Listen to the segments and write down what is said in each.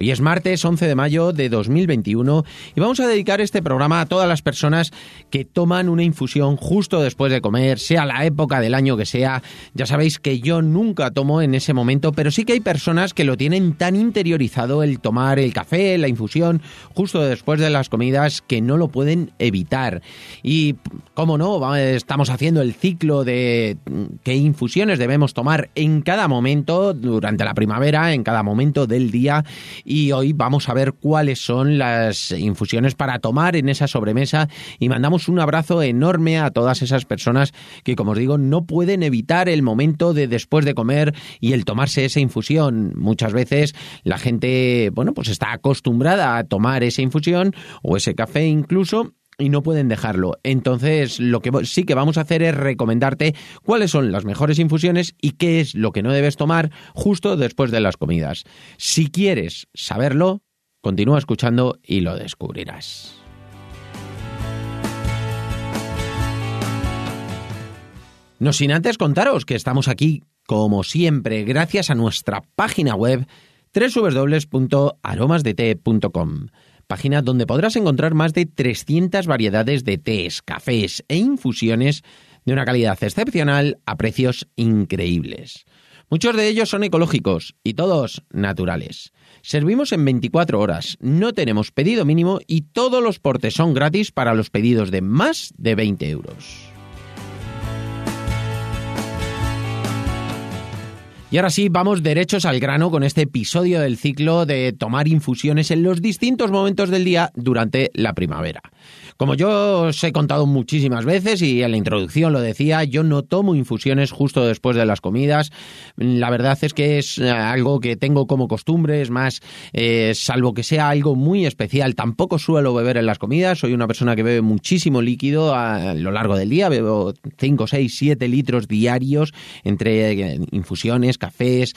Hoy es martes 11 de mayo de 2021 y vamos a dedicar este programa a todas las personas que toman una infusión justo después de comer, sea la época del año que sea. Ya sabéis que yo nunca tomo en ese momento, pero sí que hay personas que lo tienen tan interiorizado el tomar el café, la infusión, justo después de las comidas que no lo pueden evitar. Y, cómo no, estamos haciendo el ciclo de qué infusiones debemos tomar en cada momento durante la primavera, en cada momento del día y hoy vamos a ver cuáles son las infusiones para tomar en esa sobremesa y mandamos un abrazo enorme a todas esas personas que, como os digo, no pueden evitar el momento de después de comer y el tomarse esa infusión. Muchas veces la gente, bueno, pues está acostumbrada a tomar esa infusión o ese café incluso y no pueden dejarlo. Entonces, lo que sí que vamos a hacer es recomendarte cuáles son las mejores infusiones y qué es lo que no debes tomar justo después de las comidas. Si quieres saberlo, continúa escuchando y lo descubrirás. No sin antes contaros que estamos aquí, como siempre, gracias a nuestra página web www.aromasdete.com página donde podrás encontrar más de 300 variedades de tés, cafés e infusiones de una calidad excepcional a precios increíbles. Muchos de ellos son ecológicos y todos naturales. Servimos en 24 horas, no tenemos pedido mínimo y todos los portes son gratis para los pedidos de más de 20 euros. Y ahora sí, vamos derechos al grano con este episodio del ciclo de tomar infusiones en los distintos momentos del día durante la primavera. Como yo os he contado muchísimas veces y en la introducción lo decía, yo no tomo infusiones justo después de las comidas. La verdad es que es eh, algo que tengo como costumbre, es más, eh, salvo que sea algo muy especial, tampoco suelo beber en las comidas. Soy una persona que bebe muchísimo líquido a lo largo del día, bebo 5, 6, 7 litros diarios entre eh, infusiones, cafés,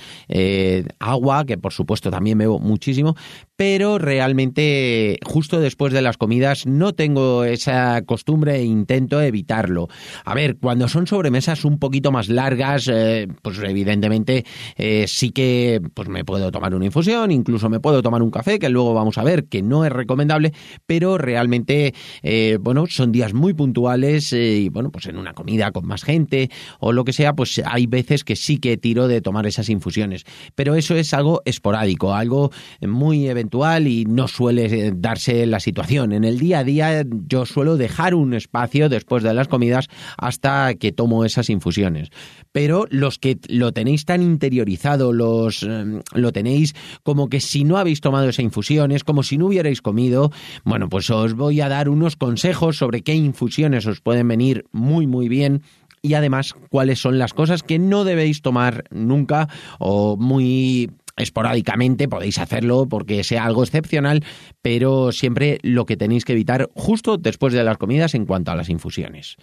agua, que por supuesto también bebo muchísimo, pero realmente justo después de las comidas no tengo esa costumbre e intento evitarlo. A ver, cuando son sobremesas un poquito más largas, eh, pues evidentemente eh, sí que pues me puedo tomar una infusión, incluso me puedo tomar un café, que luego vamos a ver que no es recomendable, pero realmente, eh, bueno, son días muy puntuales y bueno, pues en una comida con más gente o lo que sea, pues hay veces que sí que tiro de tomar esas infusiones, pero eso es algo esporádico, algo muy eventual y no suele eh, darse la situación. En el día a día yo suelo dejar un espacio después de las comidas hasta que tomo esas infusiones. Pero los que lo tenéis tan interiorizado, los, eh, lo tenéis como que si no habéis tomado esa infusión, es como si no hubierais comido, bueno, pues os voy a dar unos consejos sobre qué infusiones os pueden venir muy, muy bien y además cuáles son las cosas que no debéis tomar nunca o muy esporádicamente podéis hacerlo porque sea algo excepcional, pero siempre lo que tenéis que evitar justo después de las comidas en cuanto a las infusiones.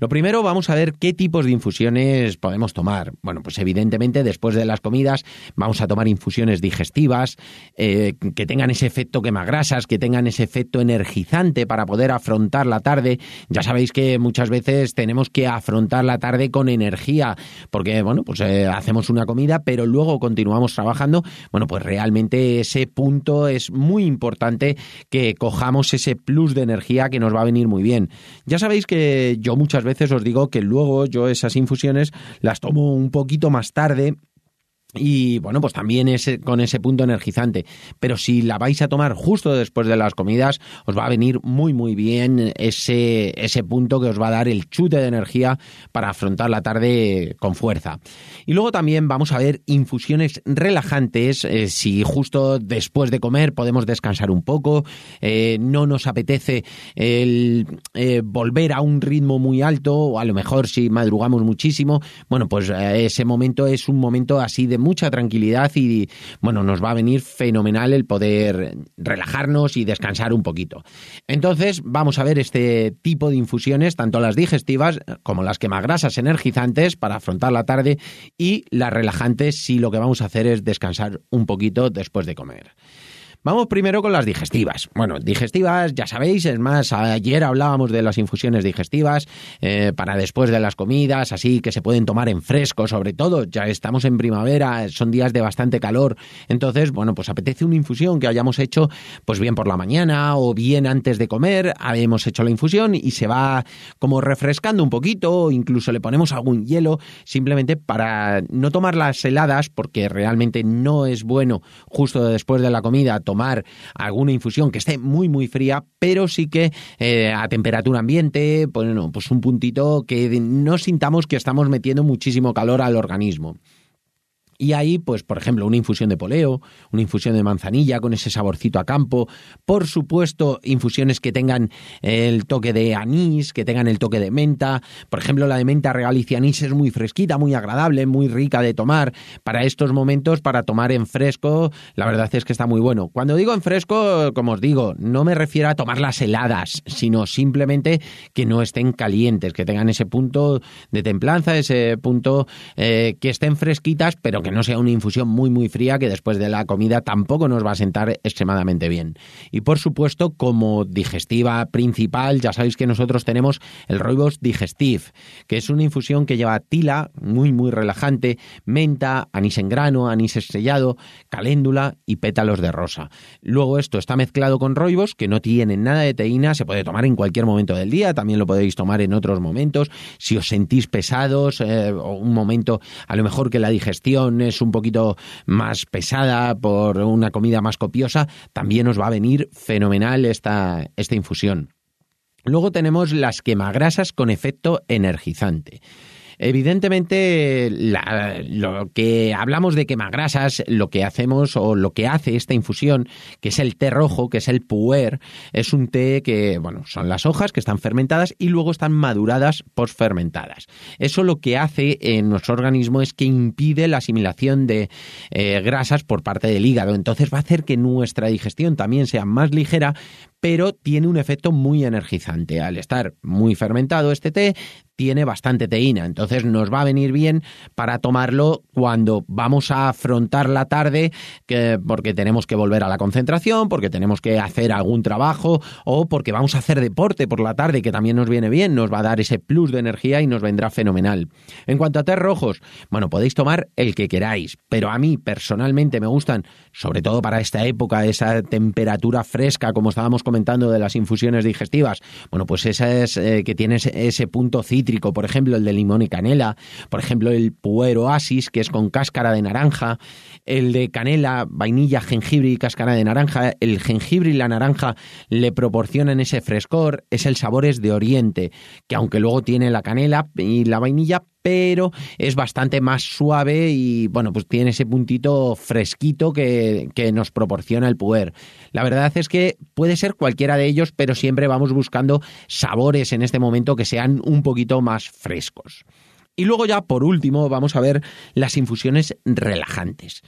Lo primero, vamos a ver qué tipos de infusiones podemos tomar. Bueno, pues evidentemente después de las comidas vamos a tomar infusiones digestivas eh, que tengan ese efecto quemagrasas, que tengan ese efecto energizante para poder afrontar la tarde. Ya sabéis que muchas veces tenemos que afrontar la tarde con energía, porque bueno, pues eh, hacemos una comida, pero luego continuamos trabajando. Bueno, pues realmente ese punto es muy importante que cojamos ese plus de energía que nos va a venir muy bien. Ya sabéis que yo muchas veces veces os digo que luego yo esas infusiones las tomo un poquito más tarde y bueno, pues también con ese punto energizante. Pero si la vais a tomar justo después de las comidas, os va a venir muy, muy bien ese, ese punto que os va a dar el chute de energía para afrontar la tarde con fuerza. Y luego también vamos a ver infusiones relajantes. Eh, si justo después de comer podemos descansar un poco, eh, no nos apetece el eh, volver a un ritmo muy alto, o a lo mejor si madrugamos muchísimo, bueno, pues ese momento es un momento así de mucha tranquilidad y, bueno, nos va a venir fenomenal el poder relajarnos y descansar un poquito. Entonces, vamos a ver este tipo de infusiones, tanto las digestivas como las quemagrasas energizantes para afrontar la tarde y las relajantes si lo que vamos a hacer es descansar un poquito después de comer. Vamos primero con las digestivas. Bueno, digestivas, ya sabéis, es más, ayer hablábamos de las infusiones digestivas eh, para después de las comidas, así que se pueden tomar en fresco, sobre todo, ya estamos en primavera, son días de bastante calor, entonces, bueno, pues apetece una infusión que hayamos hecho, pues bien por la mañana o bien antes de comer, hemos hecho la infusión y se va como refrescando un poquito, incluso le ponemos algún hielo, simplemente para no tomar las heladas, porque realmente no es bueno justo después de la comida tomar alguna infusión que esté muy muy fría, pero sí que eh, a temperatura ambiente, pues, pues un puntito que no sintamos que estamos metiendo muchísimo calor al organismo. Y ahí, pues, por ejemplo, una infusión de poleo, una infusión de manzanilla con ese saborcito a campo. Por supuesto, infusiones que tengan el toque de anís, que tengan el toque de menta. Por ejemplo, la de menta regalicia anís es muy fresquita, muy agradable, muy rica de tomar. Para estos momentos, para tomar en fresco, la verdad es que está muy bueno. Cuando digo en fresco, como os digo, no me refiero a tomarlas heladas, sino simplemente que no estén calientes, que tengan ese punto de templanza, ese punto eh, que estén fresquitas, pero que que no sea una infusión muy muy fría que después de la comida tampoco nos va a sentar extremadamente bien. Y por supuesto, como digestiva principal, ya sabéis que nosotros tenemos el Roibos Digestive, que es una infusión que lleva tila, muy muy relajante, menta, anís en grano, anís estrellado, caléndula y pétalos de rosa. Luego esto está mezclado con Roibos, que no tienen nada de teína, se puede tomar en cualquier momento del día, también lo podéis tomar en otros momentos, si os sentís pesados, eh, o un momento a lo mejor que la digestión es un poquito más pesada por una comida más copiosa, también os va a venir fenomenal esta, esta infusión. Luego tenemos las quemagrasas con efecto energizante. Evidentemente, lo que hablamos de quemagrasas, lo que hacemos o lo que hace esta infusión, que es el té rojo, que es el puer, es un té que, bueno, son las hojas que están fermentadas y luego están maduradas fermentadas. Eso lo que hace en nuestro organismo es que impide la asimilación de eh, grasas por parte del hígado. Entonces va a hacer que nuestra digestión también sea más ligera, pero tiene un efecto muy energizante. Al estar muy fermentado este té, tiene bastante teína, entonces nos va a venir bien para tomarlo cuando vamos a afrontar la tarde, que, porque tenemos que volver a la concentración, porque tenemos que hacer algún trabajo o porque vamos a hacer deporte por la tarde, que también nos viene bien, nos va a dar ese plus de energía y nos vendrá fenomenal. En cuanto a té rojos, bueno, podéis tomar el que queráis, pero a mí personalmente me gustan, sobre todo para esta época, esa temperatura fresca, como estábamos comentando de las infusiones digestivas, bueno, pues esa es eh, que tiene ese punto cítrico, por ejemplo, el de limón y canela, por ejemplo, el puer oasis, que es con cáscara de naranja, el de canela, vainilla, jengibre y cáscara de naranja, el jengibre y la naranja le proporcionan ese frescor, es el Sabores de Oriente, que aunque luego tiene la canela y la vainilla, pero es bastante más suave y bueno, pues tiene ese puntito fresquito que, que, nos proporciona el puer. La verdad es que puede ser cualquiera de ellos, pero siempre vamos buscando sabores en este momento que sean un poquito más frescos. Y luego ya por último vamos a ver las infusiones relajantes.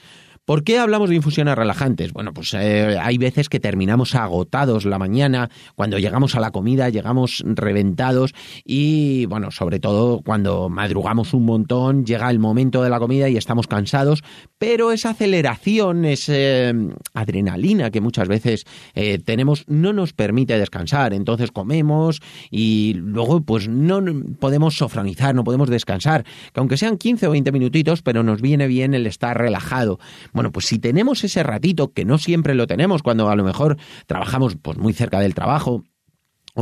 ¿Por qué hablamos de infusiones relajantes? Bueno, pues eh, hay veces que terminamos agotados la mañana, cuando llegamos a la comida llegamos reventados y, bueno, sobre todo cuando madrugamos un montón, llega el momento de la comida y estamos cansados, pero esa aceleración, esa eh, adrenalina que muchas veces eh, tenemos no nos permite descansar, entonces comemos y luego pues no podemos sofranizar, no podemos descansar, que aunque sean 15 o 20 minutitos, pero nos viene bien el estar relajado. Bueno, pues si tenemos ese ratito, que no siempre lo tenemos cuando a lo mejor trabajamos pues muy cerca del trabajo,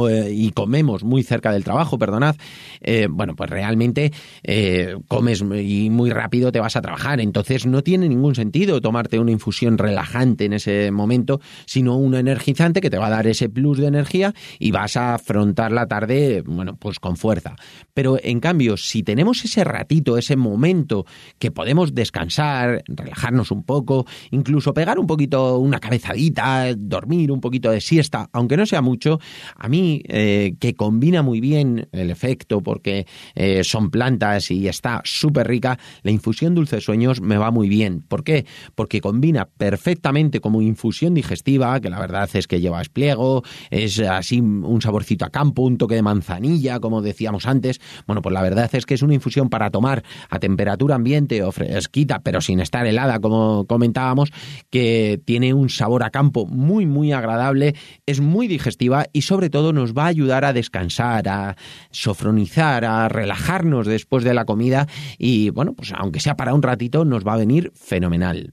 eh, y comemos muy cerca del trabajo, perdonad, eh, bueno, pues realmente eh, comes y muy rápido te vas a trabajar. Entonces no tiene ningún sentido tomarte una infusión relajante en ese momento, sino una energizante que te va a dar ese plus de energía y vas a afrontar la tarde, bueno, pues con fuerza. Pero en cambio, si tenemos ese ratito, ese momento que podemos descansar, relajarnos un poco, incluso pegar un poquito una cabezadita, dormir un poquito de siesta, aunque no sea mucho, a mí eh, que combina muy bien el efecto porque eh, son plantas y está súper rica, la infusión dulce sueños me va muy bien. ¿Por qué? Porque combina perfectamente como infusión digestiva, que la verdad es que lleva espliego, es así un saborcito a campo, un toque de manzanilla, como decíamos antes. Bueno, pues la verdad es que es una infusión para tomar a temperatura ambiente o fresquita, pero sin estar helada, como comentábamos, que tiene un sabor a campo muy, muy agradable, es muy digestiva y sobre todo nos va a ayudar a descansar, a sofronizar, a relajarnos después de la comida y bueno, pues aunque sea para un ratito, nos va a venir fenomenal.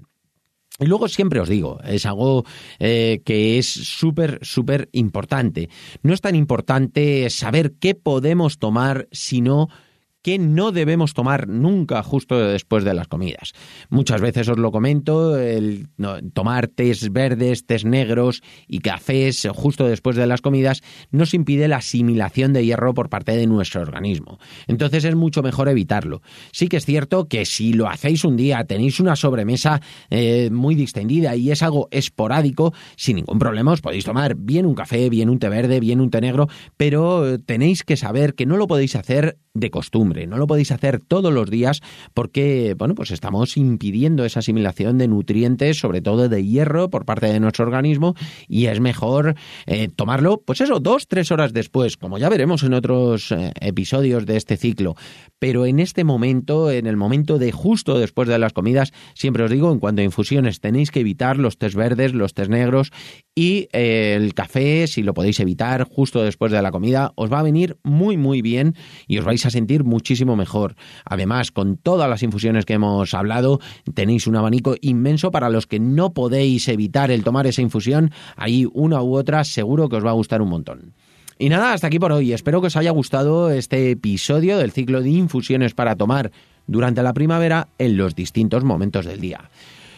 Y luego siempre os digo, es algo eh, que es súper, súper importante. No es tan importante saber qué podemos tomar, sino que no debemos tomar nunca justo después de las comidas. Muchas veces os lo comento, el tomar tés verdes, tés negros y cafés justo después de las comidas nos impide la asimilación de hierro por parte de nuestro organismo. Entonces es mucho mejor evitarlo. Sí que es cierto que si lo hacéis un día, tenéis una sobremesa eh, muy distendida y es algo esporádico, sin ningún problema os podéis tomar bien un café, bien un té verde, bien un té negro, pero tenéis que saber que no lo podéis hacer de costumbre. No lo podéis hacer todos los días porque, bueno, pues estamos impidiendo esa asimilación de nutrientes, sobre todo de hierro, por parte de nuestro organismo y es mejor eh, tomarlo, pues eso, dos, tres horas después, como ya veremos en otros eh, episodios de este ciclo. Pero en este momento, en el momento de justo después de las comidas, siempre os digo, en cuanto a infusiones, tenéis que evitar los tés verdes, los tés negros y eh, el café, si lo podéis evitar justo después de la comida, os va a venir muy, muy bien y os vais a sentir muchísimo mejor. Además, con todas las infusiones que hemos hablado, tenéis un abanico inmenso para los que no podéis evitar el tomar esa infusión. Ahí una u otra seguro que os va a gustar un montón. Y nada, hasta aquí por hoy. Espero que os haya gustado este episodio del ciclo de infusiones para tomar durante la primavera en los distintos momentos del día.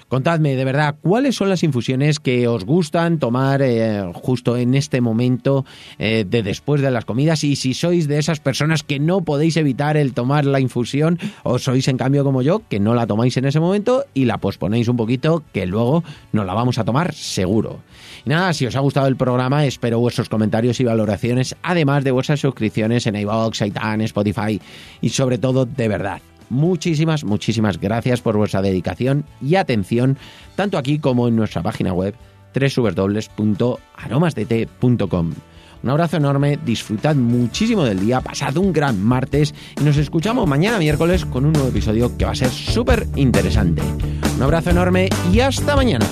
Contadme, de verdad, ¿cuáles son las infusiones que os gustan tomar eh, justo en este momento eh, de después de las comidas? Y si sois de esas personas que no podéis evitar el tomar la infusión, o sois en cambio como yo, que no la tomáis en ese momento y la posponéis un poquito, que luego nos la vamos a tomar seguro. Y nada, si os ha gustado el programa, espero vuestros comentarios y valoraciones, además de vuestras suscripciones en iVoox, iTunes, Spotify y sobre todo, de verdad muchísimas, muchísimas gracias por vuestra dedicación y atención, tanto aquí como en nuestra página web www.aromasdt.com. Un abrazo enorme, disfrutad muchísimo del día, pasad un gran martes y nos escuchamos mañana miércoles con un nuevo episodio que va a ser súper interesante. Un abrazo enorme y hasta mañana.